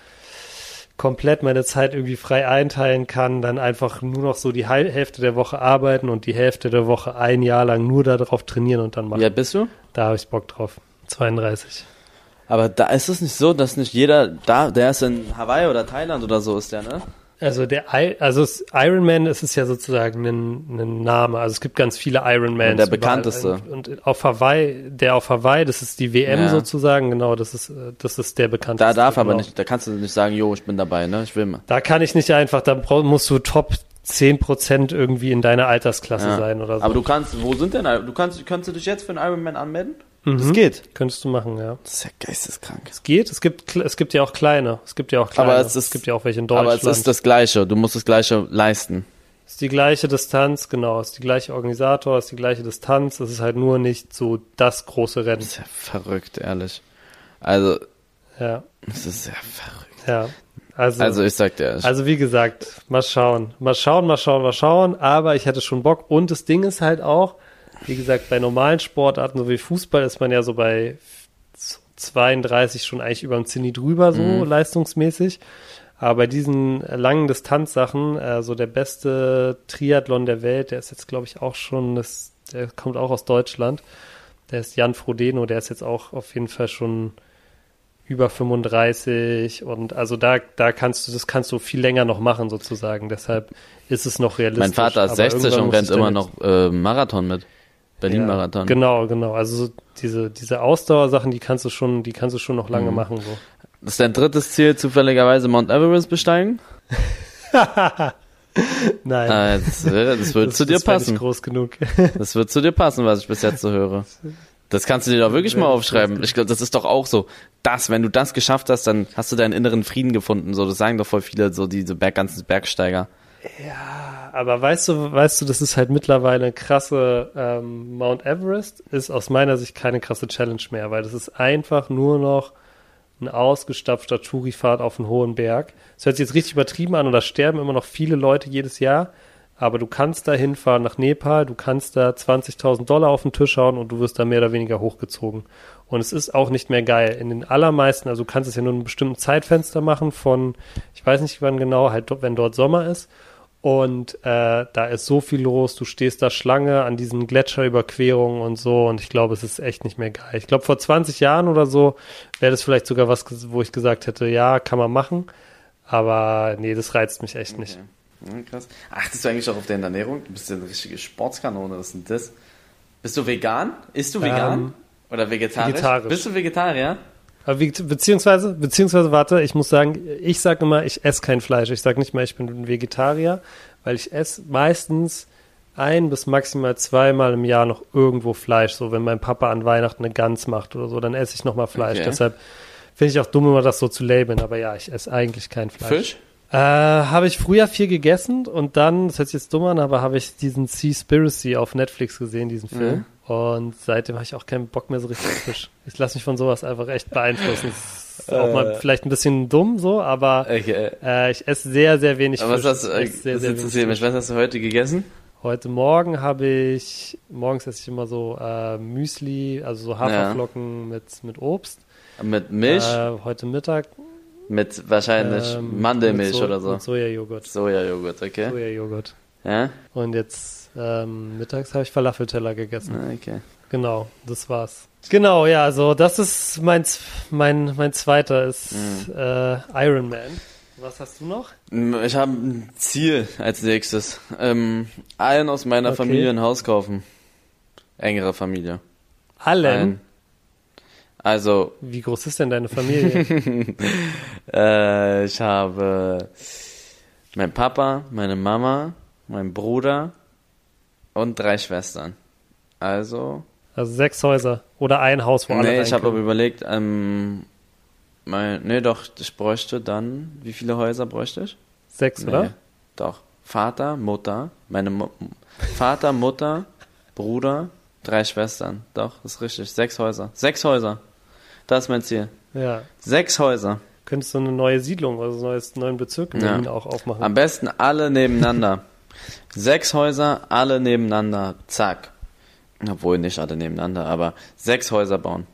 komplett meine Zeit irgendwie frei einteilen kann, dann einfach nur noch so die Hälfte der Woche arbeiten und die Hälfte der Woche ein Jahr lang nur darauf trainieren und dann machen. Alt bist du? Da habe ich Bock drauf. 32. Aber da ist es nicht so, dass nicht jeder da, der ist in Hawaii oder Thailand oder so ist der, ne? Also der I also Iron Man ist es ja sozusagen ein, ein Name. Also es gibt ganz viele Iron Man. Und der bekannteste. Und, und auf Hawaii, der auf Hawaii, das ist die WM Ja. sozusagen, genau, das ist das ist der bekannteste. Da darf aber genau. nicht, da kannst du nicht sagen, jo, ich bin dabei, ne? Ich will mal. Da kann ich nicht einfach, da musst du Top 10% irgendwie in deiner Altersklasse Ja. sein oder so. Aber du kannst, wo sind denn, du kannst, kannst du dich jetzt für einen Ironman anmelden? Mhm. Das geht. Könntest du machen, ja. Das ist ja geisteskrank. Es geht, es gibt es gibt ja auch kleine, es gibt ja auch kleine. Aber es ist- gibt ja auch welche in Aber Deutschland. es ist das Gleiche, du musst das Gleiche leisten. Ist die gleiche Distanz, genau, ist die gleiche Organisator, ist die gleiche Distanz, es ist halt nur nicht so das große Rennen. Das ist ja verrückt, ehrlich. Also, Ja, das ist ja verrückt. ja. Also, Also also, ich sag dir, ich, wie gesagt, mal schauen, mal schauen, mal schauen, mal schauen, aber ich hätte schon Bock und das Ding ist halt auch, wie gesagt, bei normalen Sportarten, so wie Fußball, ist man ja so bei 32 schon eigentlich über dem Zinni drüber, so Mhm. leistungsmäßig. Aber bei diesen langen Distanzsachen, äh, so der beste Triathlon der Welt, der ist jetzt, glaube ich, auch schon, das, der kommt auch aus Deutschland. Der ist Jan Frodeno, der ist jetzt auch auf jeden Fall schon über 35 und also da, da kannst du, das kannst du viel länger noch machen sozusagen. Deshalb ist es noch realistisch. mein Vater ist Aber 60 irgendwann und rennt immer noch äh, Marathon mit. Ja, Berlin-Marathon. Genau, genau. Also so diese, diese Ausdauersachen, die kannst du schon, die kannst du schon noch Mhm. lange machen, so. Das ist dein drittes Ziel, zufälligerweise Mount Everest besteigen? Nein. Ah, das, das würde das, zu dir das passen. Nicht groß genug. Das wird zu dir passen, was ich bis jetzt so höre. Das kannst du dir doch wirklich mal aufschreiben. Ich glaube, das ist doch auch so. Das, wenn du das geschafft hast, dann hast du deinen inneren Frieden gefunden. So, das sagen doch voll viele, so diese Berg, ganzen Bergsteiger. Aber weißt du, weißt du, das ist halt mittlerweile eine krasse ähm, Mount Everest ist aus meiner Sicht keine krasse Challenge mehr, weil das ist einfach nur noch ein ausgestapfter Tourifahrt auf einen hohen Berg. Das hört sich jetzt richtig übertrieben an und da sterben immer noch viele Leute jedes Jahr. Aber du kannst da hinfahren nach Nepal, du kannst da 20.000 Dollar auf den Tisch hauen und du wirst da mehr oder weniger hochgezogen. Und es ist auch nicht mehr geil. In den allermeisten, also du kannst es ja nur in einem bestimmten Zeitfenster machen von, ich weiß nicht wann genau, halt wenn dort Sommer ist. Und äh, da ist so viel los, du stehst da Schlange an diesen Gletscherüberquerungen und so und ich glaube, es ist echt nicht mehr geil. Ich glaube, vor 20 Jahren oder so wäre das vielleicht sogar was, wo ich gesagt hätte, ja, kann man machen, aber nee, das reizt mich echt nicht. Ja, krass. Achtest du eigentlich auch auf deine Ernährung? Du bist ja eine richtige Sportskanone, was ist denn das? Bist du vegan? Isst du vegan? Ähm, Oder vegetarisch? vegetarisch. Bist du Vegetarier? Aber wie, beziehungsweise, beziehungsweise, warte, ich muss sagen, ich sage immer, ich esse kein Fleisch. Ich sage nicht mal, ich bin ein Vegetarier, weil ich esse meistens ein bis maximal zweimal im Jahr noch irgendwo Fleisch. So, wenn mein Papa an Weihnachten eine Gans macht oder so, dann esse ich noch mal Fleisch. Okay. Deshalb finde ich auch dumm, immer das so zu labeln. Aber ja, ich esse eigentlich kein Fleisch. Fisch? Äh, habe ich früher viel gegessen und dann, das hört sich jetzt dumm an, aber habe ich diesen Seaspiracy auf Netflix gesehen, diesen Film. Und seitdem habe ich auch keinen Bock mehr so richtig Fisch. Ich lasse mich von sowas einfach echt beeinflussen. Das ist auch mal Äh. vielleicht ein bisschen dumm so, aber Okay. äh, ich esse sehr, sehr wenig Aber was Fisch. hast du, Ich sehr, sehr wenig. Was hast du heute gegessen? Heute Morgen habe ich, morgens esse ich immer so äh, Müsli, also so Haferflocken mit, mit Obst. Mit Milch? Äh, heute Mittag. mit wahrscheinlich ähm, Mandelmilch mit so, oder so. Mit Sojajoghurt. Sojajoghurt, okay. Sojajoghurt. Ja? Und jetzt ähm, mittags habe ich Falafelteller gegessen. Ah, okay. Genau, das war's. Genau, ja, also das ist mein, mein, mein zweiter ist Mhm. äh, Iron Man. Was hast du noch? Ich habe ein Ziel als nächstes. Ähm, allen aus meiner Okay. Familie ein Haus kaufen. Engere Familie. Allen. Allen. Also, Wie groß ist denn deine Familie? äh, ich habe mein Papa, meine Mama, mein Bruder und drei Schwestern. Also, also sechs Häuser oder ein Haus, wo alle nee, ich habe aber überlegt, ähm, mein, nee, doch, ich bräuchte dann, wie viele Häuser bräuchte ich? Sechs, Nee, oder? Doch. Vater, Mutter, meine Mu Vater, Mutter, Bruder, drei Schwestern. Doch, ist richtig. Sechs Häuser. Sechs Häuser. Das ist mein Ziel. Ja. Sechs Häuser. Könntest du eine neue Siedlung, also einen neues, neuen Bezirk in Ja. Berlin auch aufmachen? Am besten alle nebeneinander. Sechs Häuser, alle nebeneinander. Zack. Obwohl nicht alle nebeneinander, aber sechs Häuser bauen.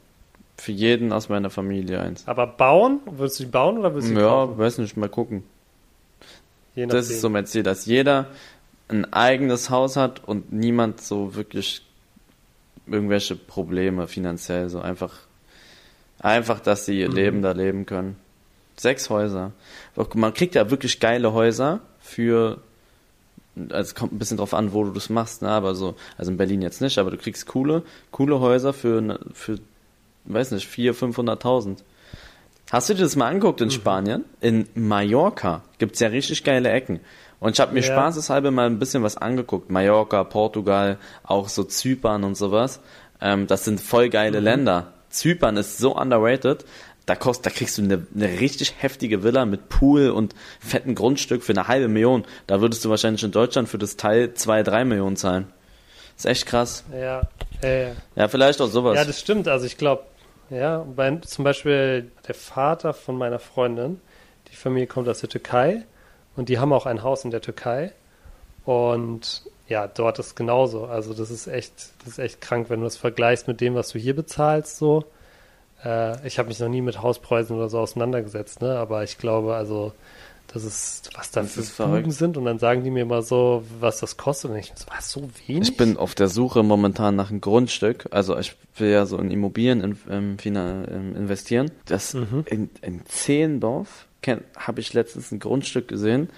Für jeden aus meiner Familie eins. Aber bauen? Würdest du die bauen oder würdest du die Ja, kaufen? weiß nicht, mal gucken. Das ist so mein Ziel, dass jeder ein eigenes Haus hat und niemand so wirklich irgendwelche Probleme finanziell, so einfach, einfach, dass sie ihr Leben da leben können. Sechs Häuser. Man kriegt ja wirklich geile Häuser für, es kommt ein bisschen drauf an, wo du das machst, ne, aber so, also in Berlin jetzt nicht, aber du kriegst coole, coole Häuser für, ne- für, weiß nicht, vier, 500.000. Hast du dir das mal angeguckt in Spanien? In Mallorca gibt's ja richtig geile Ecken. Und ich habe mir Ja. spaßeshalber mal ein bisschen was angeguckt. Mallorca, Portugal, auch so Zypern und sowas. Ähm, das sind voll geile Länder. Zypern ist so underrated. Da kostet, da kriegst du eine, eine richtig heftige Villa mit Pool und fetten Grundstück für eine halbe Million. Da würdest du wahrscheinlich in Deutschland für das Teil zwei, drei Millionen zahlen. ist echt krass. Ja, äh, Ja, vielleicht auch sowas. ja, das stimmt. Also ich glaube, ja, bei, zum Beispiel der Vater von meiner Freundin, die Familie kommt aus der Türkei und die haben auch ein Haus in der Türkei und ja, dort ist genauso. Also das ist echt, das ist echt krank, wenn du das vergleichst mit dem, was du hier bezahlst. So, äh, ich habe mich noch nie mit Hauspreisen oder so auseinandergesetzt, ne? Aber ich glaube, also das ist, was da Das für. Buben sind und dann sagen die mir mal so, was das kostet und ich so, was so wenig? Ich bin auf der Suche momentan nach einem Grundstück. Also ich will ja so in Immobilien in, ähm, fina- ähm, investieren. Das Mhm. in, in Zehlendorf habe ich letztens ein Grundstück gesehen.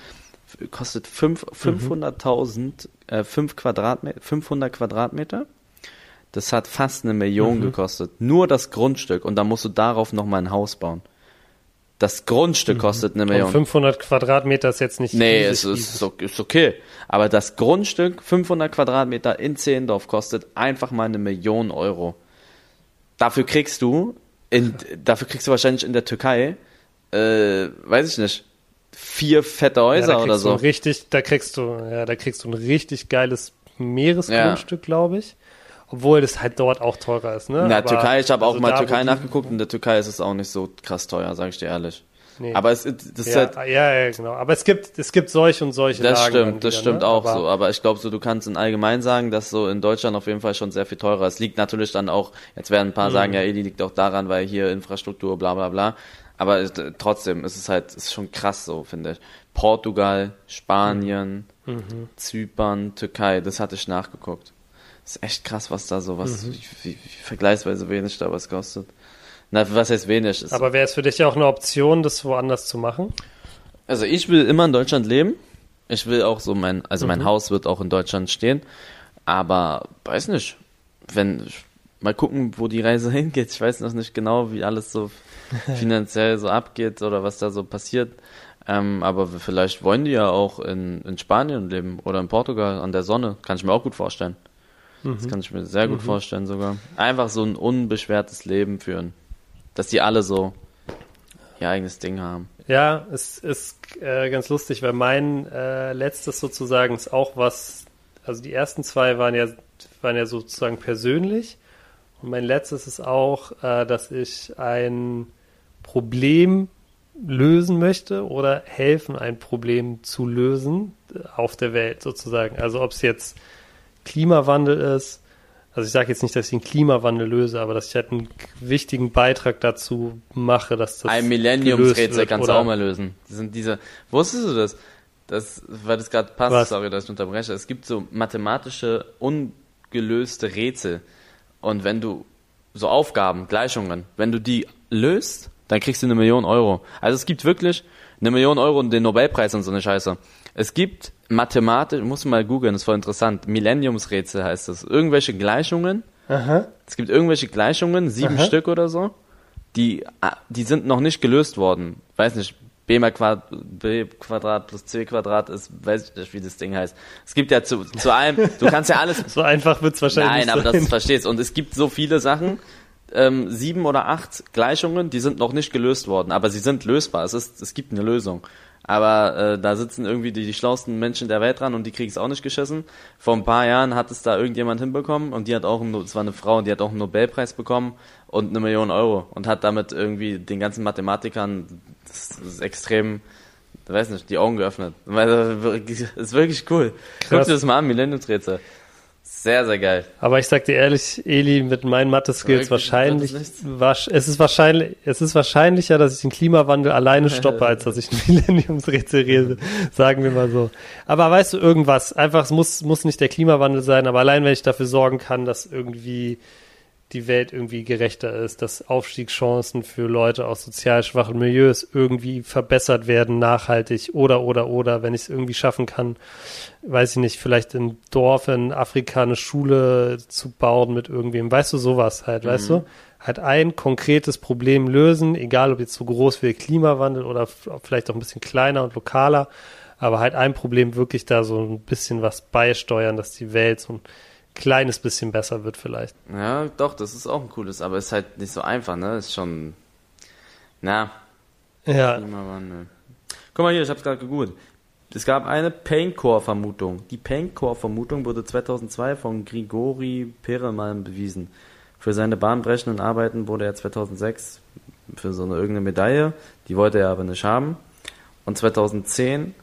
Kostet fünf- Mhm. 500.000, äh, fünf Quadratmeter, 500 Quadratmeter. Das hat fast eine Million Mhm. gekostet. Nur das Grundstück. Und dann musst du darauf nochmal ein Haus bauen. Das Grundstück kostet eine Und Million. 500 Quadratmeter ist jetzt nicht Nee, es ist, ist o- ist okay. Aber das Grundstück, 500 Quadratmeter in Zehlendorf, kostet einfach mal eine Million Euro. Dafür kriegst du, in, dafür kriegst du wahrscheinlich in der Türkei, äh, weiß ich nicht, vier fette Ja, Häuser kriegst oder so. richtig, da kriegst du, ja, da kriegst du ein richtig geiles Meeresgrundstück, glaube ich. Obwohl das halt dort auch teurer ist, ne? In der Türkei, ich habe auch also mal da, wo Türkei nachgeguckt, in der Türkei ist es auch nicht so krass teuer, sage ich dir ehrlich. Nee. Aber es, das ist ja, halt, ja, ja, genau. Aber es gibt, es gibt solche und solche Das Lagen stimmt, dann das wieder, stimmt ne? auch Aber- so. Aber ich glaube, so du kannst in allgemein sagen, dass so in Deutschland auf jeden Fall schon sehr viel teurer ist. Es liegt natürlich dann auch, jetzt werden ein paar Mhm. sagen, ja, Edi liegt auch daran, weil hier Infrastruktur, bla bla bla. Aber es, trotzdem ist es halt, ist schon krass so, finde ich. Portugal, Spanien, Mhm. Zypern, Türkei, das hatte ich nachgeguckt. Ist echt krass, was da so, was, Mhm. wie, wie, vergleichsweise wenig da was kostet. Na, was heißt wenig? Ist, Aber wäre es für dich auch eine Option, das woanders zu machen? Also ich will immer in Deutschland leben. Ich will auch so mein, also mein Mhm. Haus wird auch in Deutschland stehen. Aber weiß nicht, wenn mal gucken, wo die Reise hingeht. Ich weiß noch nicht genau, wie alles so finanziell so abgeht oder was da so passiert. Ähm, aber vielleicht wollen die ja auch in, in Spanien leben oder in Portugal an der Sonne. Kann ich mir auch gut vorstellen. Das kann ich mir sehr gut vorstellen sogar. Einfach so ein unbeschwertes Leben führen. Dass die alle so ihr eigenes Ding haben. Ja, es ist äh, ganz lustig, weil mein äh, letztes sozusagen ist auch was, also die ersten zwei waren ja, waren ja sozusagen persönlich und mein letztes ist auch, äh, dass ich ein Problem lösen möchte oder helfen, ein Problem zu lösen auf der Welt sozusagen. Also ob es jetzt Klimawandel ist, also ich sage jetzt nicht, dass ich den Klimawandel löse, aber dass ich halt einen wichtigen Beitrag dazu mache, dass das Ein Millenniumsrätsel kannst du auch mal lösen. Das sind diese. Wusstest du das? Das, weil das gerade passt, Was? sorry, dass ich unterbreche. Es gibt so mathematische, ungelöste Rätsel. Und wenn du so Aufgaben, Gleichungen, wenn du die löst, dann kriegst du eine Million Euro. Also es gibt wirklich eine Million Euro und den Nobelpreis und so eine Scheiße. Es gibt mathematisch, muss mal googeln, das ist voll interessant. Millenniumsrätsel heißt das. Irgendwelche Gleichungen. Aha. Es gibt irgendwelche Gleichungen, sieben Aha. Stück oder so, die, ah, die sind noch nicht gelöst worden. Weiß nicht, b mal Quadrat, b Quadrat plus c Quadrat ist, weiß ich nicht, wie das Ding heißt. Es gibt ja zu, zu allem, du kannst ja alles So einfach wird's wahrscheinlich Nein, nicht aber dass sein. du verstehst. Und es gibt so viele Sachen, ähm, sieben oder acht Gleichungen, die sind noch nicht gelöst worden, aber sie sind lösbar. Es, ist, es gibt eine Lösung. Aber äh, da sitzen irgendwie die, die schlauesten Menschen der Welt dran und die kriegen es auch nicht geschissen. Vor ein paar Jahren hat es da irgendjemand hinbekommen und die hat auch, einen, es war eine Frau, die hat auch einen Nobelpreis bekommen und eine Million Euro und hat damit irgendwie den ganzen Mathematikern das, das extrem, ich weiß nicht, die Augen geöffnet. Weil, äh, ist wirklich cool. Guck Krass. dir das mal an, Millenniumsrätsel. Sehr, sehr geil. Aber ich sag dir ehrlich, Eli, mit meinen Mathe-Skills wahrscheinlich, wasch, es ist wahrscheinlich, es ist wahrscheinlicher, dass ich den Klimawandel alleine stoppe, als dass ich ein Millenniumsrätsel rede. Sagen wir mal so. Aber weißt du, irgendwas, einfach, es muss, muss nicht der Klimawandel sein, aber allein, wenn ich dafür sorgen kann, dass irgendwie die Welt irgendwie gerechter ist, dass Aufstiegschancen für Leute aus sozial schwachen Milieus irgendwie verbessert werden, nachhaltig oder, oder, oder, wenn ich es irgendwie schaffen kann, weiß ich nicht, vielleicht im Dorf in Afrika eine Schule zu bauen mit irgendwem, weißt du, sowas halt, weißt du? Halt ein konkretes Problem lösen, egal ob jetzt so groß wie der Klimawandel oder vielleicht auch ein bisschen kleiner und lokaler, aber halt ein Problem wirklich da so ein bisschen was beisteuern, dass die Welt so ein kleines bisschen besser wird vielleicht. Ja, doch, das ist auch ein cooles, aber ist halt nicht so einfach, ne? Ist schon. Na, Ja, Klimawandel. Guck mal hier, ich hab's gerade gegoogelt. Es gab eine Paincore-Vermutung. Die Paincore-Vermutung wurde 2002 von Grigori Perelman bewiesen. Für seine bahnbrechenden Arbeiten wurde er 2006 für so eine irgendeine Medaille, die wollte er aber nicht haben. Und 2010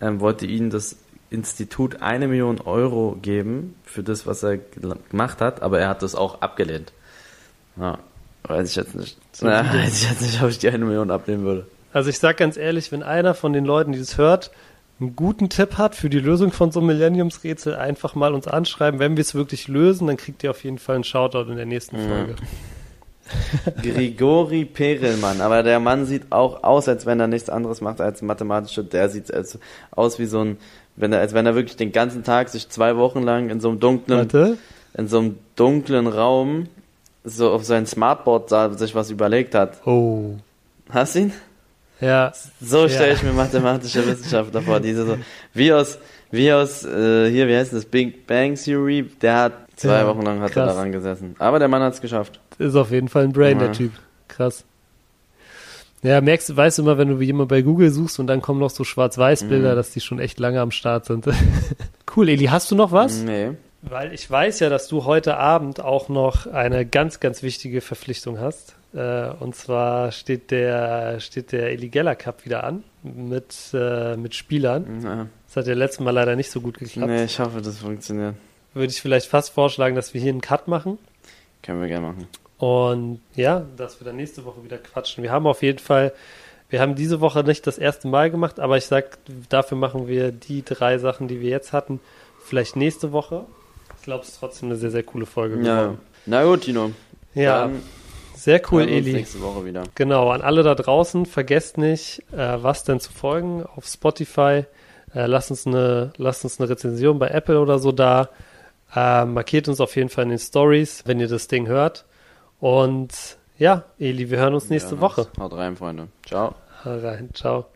ähm, wollte ihm das Institut eine Million Euro geben für das, was er gemacht hat, aber er hat das auch abgelehnt. Ja, weiß ich jetzt nicht. Na, weiß ich jetzt nicht, ob ich die eine Million ablehnen würde. Also ich sag ganz ehrlich, wenn einer von den Leuten, die das hört, einen guten Tipp hat für die Lösung von so einem Millenniumsrätsel, einfach mal uns anschreiben. Wenn wir es wirklich lösen, dann kriegt ihr auf jeden Fall einen Shoutout in der nächsten Folge. Grigori Perelmann, aber der Mann sieht auch aus, als wenn er nichts anderes macht als mathematische. Der sieht aus wie so ein, wenn er, als wenn er wirklich den ganzen Tag sich zwei Wochen lang in so einem dunklen, Warte. in so einem dunklen Raum so auf sein Smartboard sah, sich was überlegt hat. Oh. Hast du ihn? Ja. So Ja. stelle ich mir mathematische Wissenschaftler vor, diese so, wie aus, wie aus, äh, hier, wie heißt das, Big Bang Theory, der hat zwei Ja, Wochen lang hat er daran gesessen. Aber der Mann hat es geschafft. Ist auf jeden Fall ein Brain, Ja. der Typ. Krass. Ja, merkst du, weißt du immer, wenn du jemand bei Google suchst und dann kommen noch so Schwarz-Weiß-Bilder, Mhm. dass die schon echt lange am Start sind. cool, Eli, hast du noch was? Nee. Weil ich weiß ja, dass du heute Abend auch noch eine ganz, ganz wichtige Verpflichtung hast. Äh, und zwar steht der, steht der Eli Geller Cup wieder an mit, äh, mit Spielern. Ja. Das hat ja letztes Mal leider nicht so gut geklappt. Nee, ich hoffe, das funktioniert. Würde ich vielleicht fast vorschlagen, dass wir hier einen Cut machen. Können wir gerne machen. Und ja, dass wir dann nächste Woche wieder quatschen. Wir haben auf jeden Fall, wir haben diese Woche nicht das erste Mal gemacht, aber ich sag, dafür machen wir die drei Sachen, die wir jetzt hatten, vielleicht nächste Woche. Ich glaube, es ist trotzdem eine sehr, sehr coole Folge Ja. geworden. Na gut, Tino. Ja, Dann sehr cool, Eli. nächste Woche wieder. Genau, an alle da draußen, vergesst nicht, äh, was denn zu folgen auf Spotify. Äh, lasst, uns eine, lasst uns eine Rezension bei Apple oder so da. Äh, markiert uns auf jeden Fall in den Stories, wenn ihr das Ding hört. Und ja, Eli, wir hören uns nächste hören Woche. Haut rein, Freunde. Ciao. Hau rein, ciao.